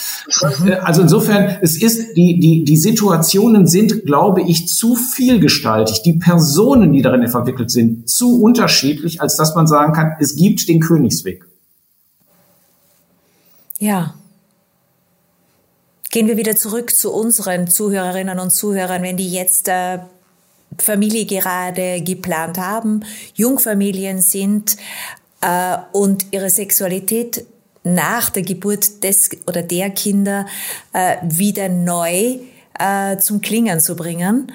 mhm. also insofern, es ist die die die Situationen sind, glaube ich, zu vielgestaltig. Die Personen, die darin verwickelt sind, zu unterschiedlich, als dass man sagen kann, es gibt den Königsweg. Ja. Gehen wir wieder zurück zu unseren Zuhörerinnen und Zuhörern, wenn die jetzt äh, Familie gerade geplant haben, Jungfamilien sind äh, und ihre Sexualität nach der Geburt des oder der Kinder äh, wieder neu äh, zum Klingen zu bringen.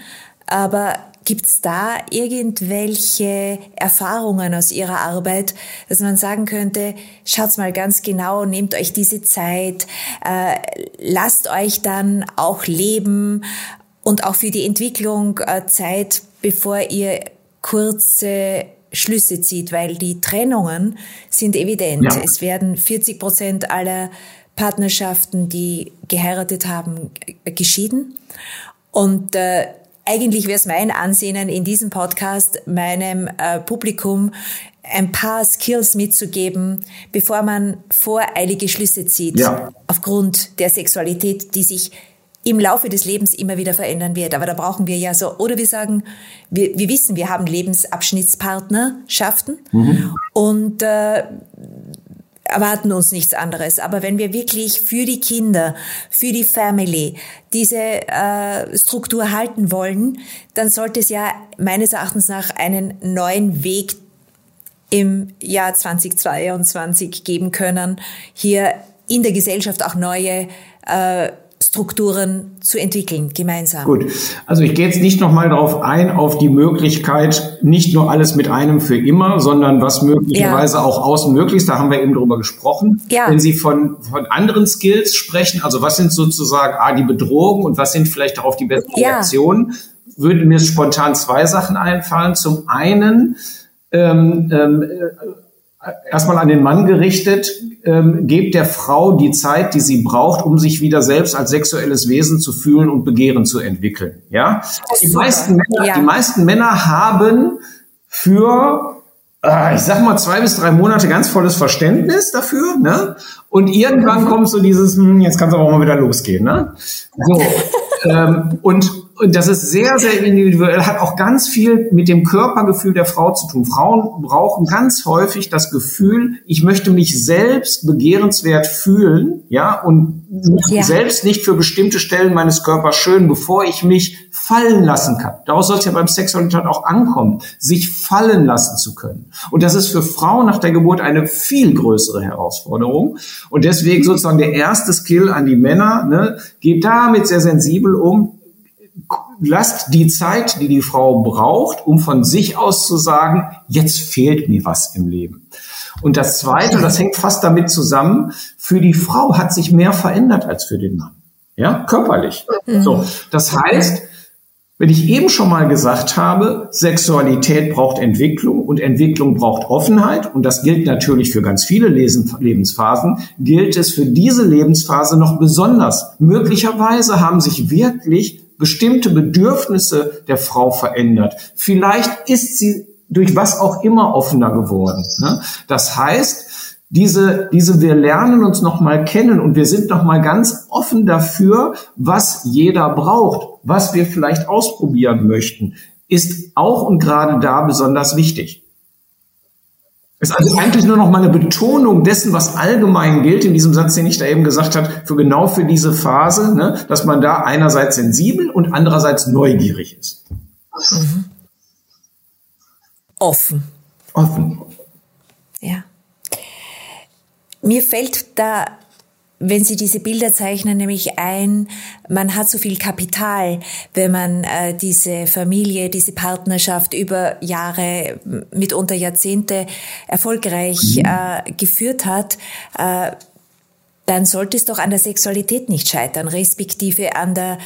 Aber Gibt's da irgendwelche Erfahrungen aus Ihrer Arbeit, dass man sagen könnte, schaut's mal ganz genau, nehmt euch diese Zeit, äh, lasst euch dann auch leben und auch für die Entwicklung äh, Zeit, bevor ihr kurze Schlüsse zieht, weil die Trennungen sind evident. Ja. Es werden 40 Prozent aller Partnerschaften, die geheiratet haben, geschieden. Und äh, eigentlich wäre es mein Ansinnen, in diesem Podcast meinem äh, Publikum ein paar Skills mitzugeben, bevor man voreilige Schlüsse zieht, ja. aufgrund der Sexualität, die sich im Laufe des Lebens immer wieder verändern wird. Aber da brauchen wir ja so, oder wir sagen, wir, wir wissen, wir haben Lebensabschnittspartnerschaften mhm. und äh, erwarten uns nichts anderes. Aber wenn wir wirklich für die Kinder, für die Family diese äh, Struktur halten wollen, dann sollte es ja meines Erachtens nach einen neuen Weg im Jahr 2022 geben können, hier in der Gesellschaft auch neue äh, Strukturen zu entwickeln, gemeinsam. Gut, also ich gehe jetzt nicht nochmal darauf ein, auf die Möglichkeit, nicht nur alles mit einem für immer, sondern was möglicherweise ja. auch außen möglich ist. Da haben wir eben drüber gesprochen. Ja. Wenn Sie von, von anderen Skills sprechen, also was sind sozusagen ah, die Bedrohungen und was sind vielleicht darauf die besten ja. Reaktionen, würden mir spontan zwei Sachen einfallen. Zum einen, ähm, ähm, erstmal an den Mann gerichtet, ähm, gebt der Frau die Zeit, die sie braucht, um sich wieder selbst als sexuelles Wesen zu fühlen und Begehren zu entwickeln. Ja, die meisten, Männer, ja. die meisten Männer haben für äh, ich sag mal zwei bis drei Monate ganz volles Verständnis dafür, ne? Und irgendwann kommt so dieses, hm, jetzt kann es aber auch mal wieder losgehen, ne? So. ähm, und und das ist sehr, sehr individuell, hat auch ganz viel mit dem Körpergefühl der Frau zu tun. Frauen brauchen ganz häufig das Gefühl, ich möchte mich selbst begehrenswert fühlen, ja, und ja. selbst nicht für bestimmte Stellen meines Körpers schön, bevor ich mich fallen lassen kann. Daraus soll es ja beim Sexualität auch ankommen, sich fallen lassen zu können. Und das ist für Frauen nach der Geburt eine viel größere Herausforderung. Und deswegen sozusagen der erste Skill an die Männer, ne, geht damit sehr sensibel um, lasst die Zeit, die die Frau braucht, um von sich aus zu sagen, jetzt fehlt mir was im Leben. Und das Zweite, das hängt fast damit zusammen, für die Frau hat sich mehr verändert als für den Mann. Ja, körperlich. Mhm. So, das heißt, wenn ich eben schon mal gesagt habe, Sexualität braucht Entwicklung und Entwicklung braucht Offenheit, und das gilt natürlich für ganz viele Lebensphasen, gilt es für diese Lebensphase noch besonders. Möglicherweise haben sich wirklich bestimmte Bedürfnisse der Frau verändert. Vielleicht ist sie durch was auch immer offener geworden. Ne? Das heißt, diese, diese, wir lernen uns nochmal kennen und wir sind nochmal ganz offen dafür, was jeder braucht, was wir vielleicht ausprobieren möchten, ist auch und gerade da besonders wichtig. Ist also eigentlich nur noch mal eine Betonung dessen, was allgemein gilt, in diesem Satz, den ich da eben gesagt habe, für genau für diese Phase, ne, dass man da einerseits sensibel und andererseits neugierig ist. Mhm. Offen. Offen. Ja. Mir fällt da wenn Sie diese Bilder zeichnen, nämlich ein, man hat so viel Kapital, wenn man äh, diese Familie, diese Partnerschaft über Jahre, mitunter Jahrzehnte erfolgreich mhm. äh, geführt hat, äh, dann sollte es doch an der Sexualität nicht scheitern, respektive an der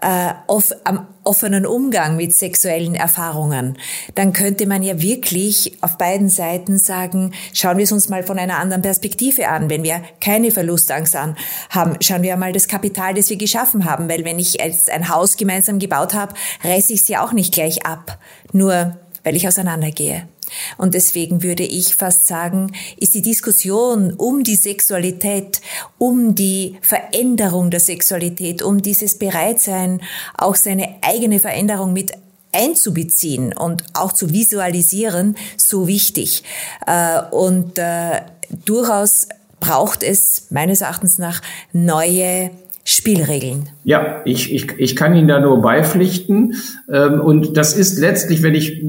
äh, off, am offenen Umgang mit sexuellen Erfahrungen, dann könnte man ja wirklich auf beiden Seiten sagen, schauen wir es uns mal von einer anderen Perspektive an. Wenn wir keine Verlustangst an haben, schauen wir mal das Kapital, das wir geschaffen haben. Weil wenn ich jetzt ein Haus gemeinsam gebaut habe, reiße ich es ja auch nicht gleich ab, nur weil ich auseinandergehe. Und deswegen würde ich fast sagen, ist die Diskussion um die Sexualität, um die Veränderung der Sexualität, um dieses Bereitsein, auch seine eigene Veränderung mit einzubeziehen und auch zu visualisieren, so wichtig. Äh, und äh, durchaus braucht es meines Erachtens nach neue Spielregeln. Ja, ich, ich, ich kann Ihnen da nur beipflichten. Ähm, und das ist letztlich, wenn ich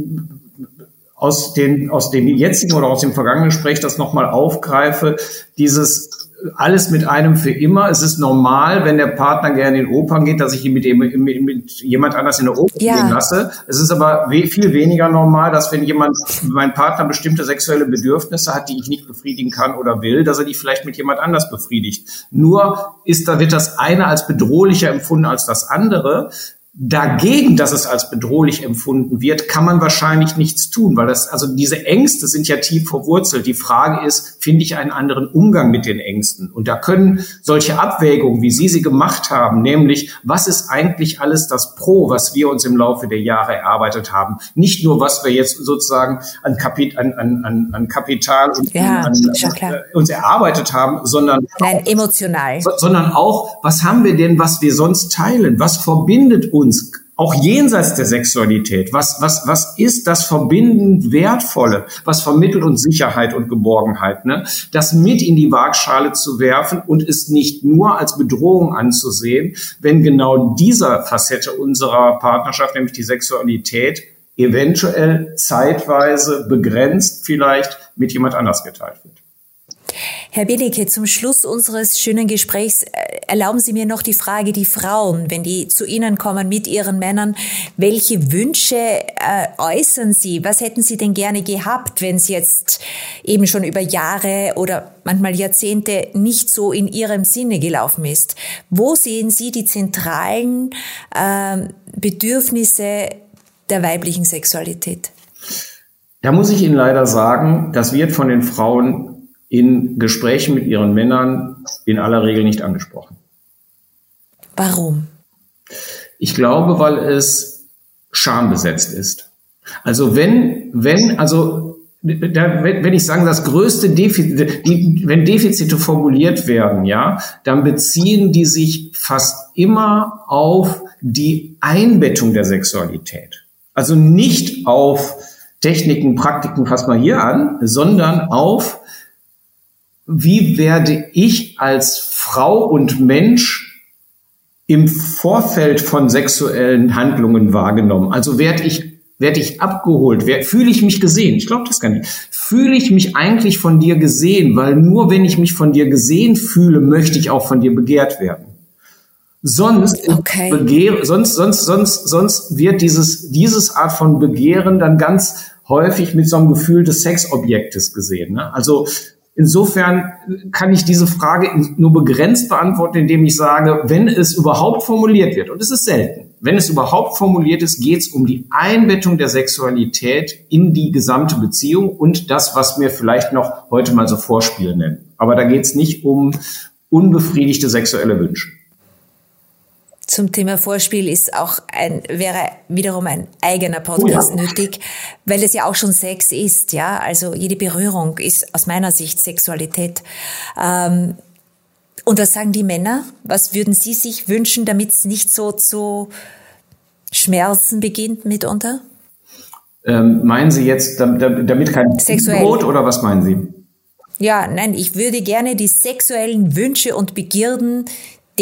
aus, den, aus dem jetzigen oder aus dem vergangenen Gespräch das nochmal aufgreife, dieses alles mit einem für immer. Es ist normal, wenn der Partner gerne in Opern geht, dass ich ihn mit, dem, mit, mit jemand anders in der Oper ja. gehen lasse. Es ist aber we viel weniger normal, dass wenn jemand, mein Partner bestimmte sexuelle Bedürfnisse hat, die ich nicht befriedigen kann oder will, dass er die vielleicht mit jemand anders befriedigt. Nur ist da wird das eine als bedrohlicher empfunden als das andere dagegen, dass es als bedrohlich empfunden wird, kann man wahrscheinlich nichts tun, weil das, also diese Ängste sind ja tief verwurzelt. Die Frage ist, finde ich einen anderen Umgang mit den Ängsten? Und da können solche Abwägungen, wie Sie sie gemacht haben, nämlich, was ist eigentlich alles das Pro, was wir uns im Laufe der Jahre erarbeitet haben? Nicht nur, was wir jetzt sozusagen an, Kapit an, an, an Kapital und ja, an, äh, uns erarbeitet haben, sondern, Nein, emotional. sondern auch, was haben wir denn, was wir sonst teilen? Was verbindet uns? Uns, auch jenseits der Sexualität, was, was, was ist das verbindend Wertvolle, was vermittelt uns Sicherheit und Geborgenheit, ne? das mit in die Waagschale zu werfen und es nicht nur als Bedrohung anzusehen, wenn genau dieser Facette unserer Partnerschaft, nämlich die Sexualität, eventuell zeitweise begrenzt vielleicht mit jemand anders geteilt wird. Herr Benecke, zum Schluss unseres schönen Gesprächs äh, erlauben Sie mir noch die Frage, die Frauen, wenn die zu Ihnen kommen mit ihren Männern, welche Wünsche äh, äußern Sie? Was hätten Sie denn gerne gehabt, wenn es jetzt eben schon über Jahre oder manchmal Jahrzehnte nicht so in Ihrem Sinne gelaufen ist? Wo sehen Sie die zentralen äh, Bedürfnisse der weiblichen Sexualität? Da muss ich Ihnen leider sagen, das wird von den Frauen in Gesprächen mit ihren Männern in aller Regel nicht angesprochen. Warum? Ich glaube, weil es schambesetzt ist. Also wenn, wenn, also da, wenn ich sage, das größte Defizit, die, wenn Defizite formuliert werden, ja, dann beziehen die sich fast immer auf die Einbettung der Sexualität. Also nicht auf Techniken, Praktiken, fass mal hier an, sondern auf wie werde ich als Frau und Mensch im Vorfeld von sexuellen Handlungen wahrgenommen? Also werde ich, werde ich abgeholt? Fühle ich mich gesehen? Ich glaube das gar nicht. Fühle ich mich eigentlich von dir gesehen? Weil nur wenn ich mich von dir gesehen fühle, möchte ich auch von dir begehrt werden. Sonst, okay. begehre, sonst, sonst, sonst, sonst wird dieses, dieses Art von Begehren dann ganz häufig mit so einem Gefühl des Sexobjektes gesehen. Ne? Also Insofern kann ich diese Frage nur begrenzt beantworten, indem ich sage, wenn es überhaupt formuliert wird, und es ist selten, wenn es überhaupt formuliert ist, geht es um die Einbettung der Sexualität in die gesamte Beziehung und das, was wir vielleicht noch heute mal so Vorspiel nennen. Aber da geht es nicht um unbefriedigte sexuelle Wünsche zum Thema Vorspiel ist auch ein, wäre wiederum ein eigener Podcast oh ja. nötig, weil es ja auch schon Sex ist, ja. Also jede Berührung ist aus meiner Sicht Sexualität. Ähm, und was sagen die Männer? Was würden sie sich wünschen, damit es nicht so zu Schmerzen beginnt mitunter? Ähm, meinen Sie jetzt, damit kein Sexuell. Brot oder was meinen Sie? Ja, nein, ich würde gerne die sexuellen Wünsche und Begierden,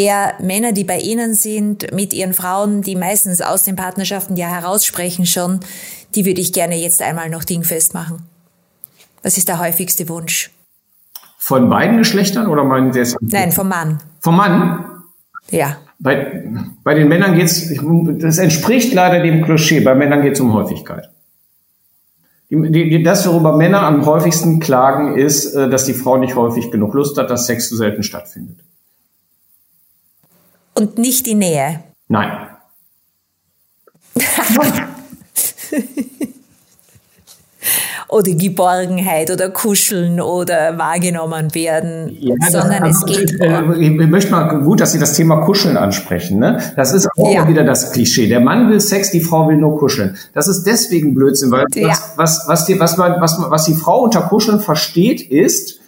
der Männer, die bei Ihnen sind, mit ihren Frauen, die meistens aus den Partnerschaften ja heraussprechen schon, die würde ich gerne jetzt einmal noch dingfest machen. Was ist der häufigste Wunsch? Von beiden Geschlechtern oder meinen Sie es? Nein, vom Mann. Vom Mann? Ja. Bei, bei den Männern geht es, das entspricht leider dem Klischee, bei Männern geht es um Häufigkeit. Die, die, das, worüber Männer am häufigsten klagen, ist, äh, dass die Frau nicht häufig genug Lust hat, dass Sex zu selten stattfindet und nicht die Nähe. Nein. oder Geborgenheit oder Kuscheln oder wahrgenommen werden, ja, sondern es geht. Äh, ich möchte mal gut, dass Sie das Thema Kuscheln ansprechen. Ne? Das ist auch ja. wieder das Klischee. Der Mann will Sex, die Frau will nur kuscheln. Das ist deswegen Blödsinn, weil ja. was, was, was, die, was, man, was, was die Frau unter Kuscheln versteht, ist,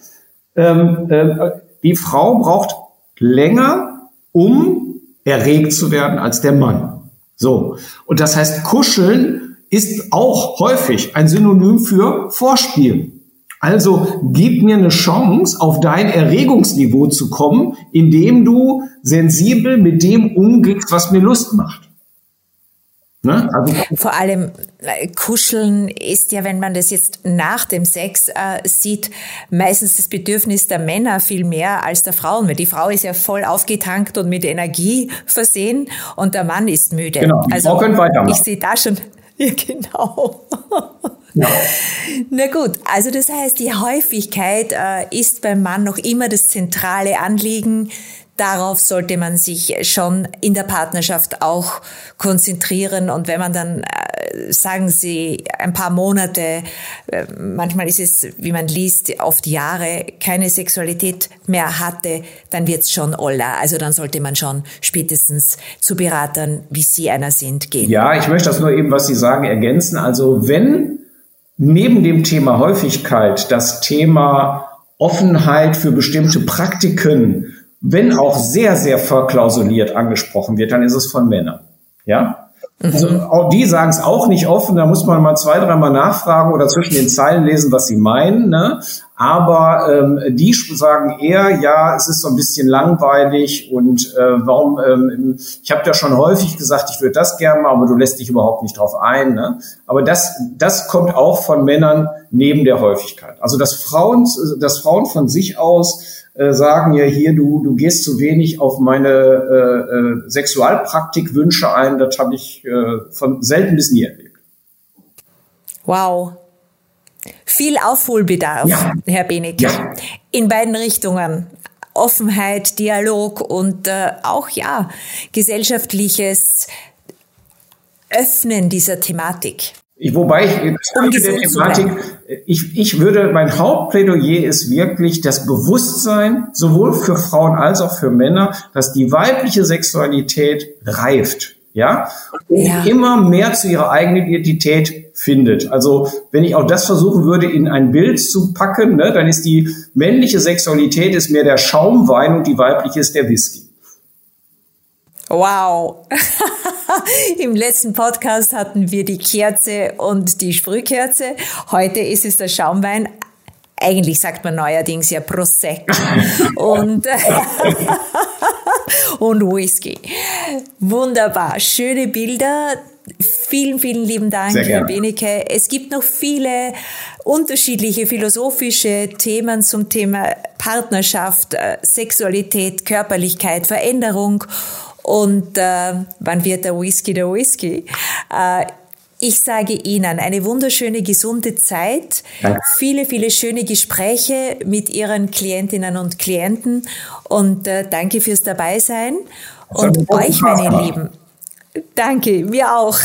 ähm, äh, die Frau braucht länger, um erregt zu werden als der Mann. So. Und das heißt, kuscheln ist auch häufig ein Synonym für Vorspielen. Also gib mir eine Chance, auf dein Erregungsniveau zu kommen, indem du sensibel mit dem umgehst, was mir Lust macht. Ne? Also, Vor allem äh, Kuscheln ist ja, wenn man das jetzt nach dem Sex äh, sieht, meistens das Bedürfnis der Männer viel mehr als der Frauen. Weil die Frau ist ja voll aufgetankt und mit Energie versehen und der Mann ist müde. Genau, die also, Frau können weitermachen. Ich sehe da schon, ja genau. Ja. Na gut, also das heißt, die Häufigkeit äh, ist beim Mann noch immer das zentrale Anliegen. Darauf sollte man sich schon in der Partnerschaft auch konzentrieren. Und wenn man dann, äh, sagen Sie, ein paar Monate, äh, manchmal ist es, wie man liest, oft Jahre, keine Sexualität mehr hatte, dann wird's schon oller. Also dann sollte man schon spätestens zu Beratern, wie Sie einer sind, gehen. Ja, ich möchte das nur eben, was Sie sagen, ergänzen. Also wenn neben dem Thema Häufigkeit das Thema Offenheit für bestimmte Praktiken, wenn auch sehr, sehr verklausuliert angesprochen wird, dann ist es von Männern. Ja? Also auch die sagen es auch nicht offen, da muss man mal zwei, dreimal nachfragen oder zwischen den Zeilen lesen, was sie meinen. Ne? Aber ähm, die sagen eher, ja, es ist so ein bisschen langweilig und äh, warum, ähm, ich habe ja schon häufig gesagt, ich würde das gerne mal, aber du lässt dich überhaupt nicht drauf ein. Ne? Aber das, das kommt auch von Männern neben der Häufigkeit. Also dass Frauen, dass Frauen von sich aus äh, sagen ja hier, du, du gehst zu wenig auf meine äh, äh, Sexualpraktikwünsche ein. Das habe ich äh, von selten bis nie erlebt. Wow. Viel Aufholbedarf, ja. Herr Benig. Ja. In beiden Richtungen. Offenheit, Dialog und äh, auch ja gesellschaftliches Öffnen dieser Thematik. Ich, wobei ich um der Thematik, ich, ich würde, mein Hauptplädoyer ist wirklich das Bewusstsein, sowohl für Frauen als auch für Männer, dass die weibliche Sexualität reift. Ja? Und ja. immer mehr zu ihrer eigenen Identität findet. Also wenn ich auch das versuchen würde, in ein Bild zu packen, ne, dann ist die männliche Sexualität ist mehr der Schaumwein und die weibliche ist der Whisky. Wow. Im letzten Podcast hatten wir die Kerze und die Sprühkerze. Heute ist es der Schaumwein. Eigentlich sagt man neuerdings ja Prosecco und, und Whisky. Wunderbar. Schöne Bilder. Vielen, vielen lieben Dank, Herr Benecke. Es gibt noch viele unterschiedliche philosophische Themen zum Thema Partnerschaft, äh, Sexualität, Körperlichkeit, Veränderung und äh, wann wird der Whisky der Whisky? Äh, ich sage Ihnen eine wunderschöne, gesunde Zeit, Danke. viele, viele schöne Gespräche mit Ihren Klientinnen und Klienten und äh, danke fürs Dabeisein. Und euch, meine Lieben, Danke, mir auch.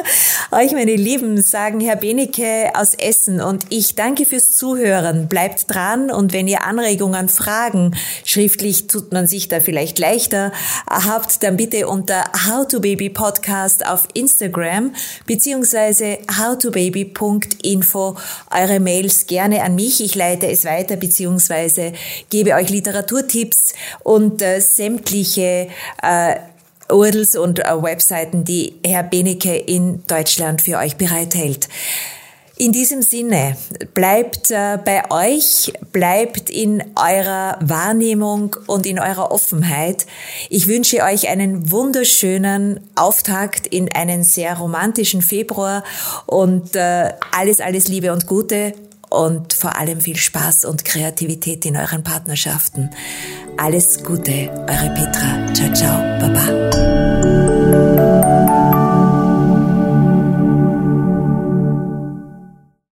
Euch, meine Lieben, sagen Herr Benecke aus Essen und ich danke fürs Zuhören. Bleibt dran und wenn ihr Anregungen, Fragen, schriftlich tut man sich da vielleicht leichter, habt, dann bitte unter How to Baby Podcast auf Instagram beziehungsweise howtobaby.info eure Mails gerne an mich. Ich leite es weiter beziehungsweise gebe euch Literaturtipps und äh, sämtliche äh, URLs und äh, Webseiten, die Herr Benecke in Deutschland für euch bereithält. In diesem Sinne, bleibt äh, bei euch, bleibt in eurer Wahrnehmung und in eurer Offenheit. Ich wünsche euch einen wunderschönen Auftakt in einen sehr romantischen Februar und äh, alles, alles Liebe und Gute und vor allem viel Spaß und Kreativität in euren Partnerschaften. Alles Gute, eure Petra. Ciao, ciao, baba.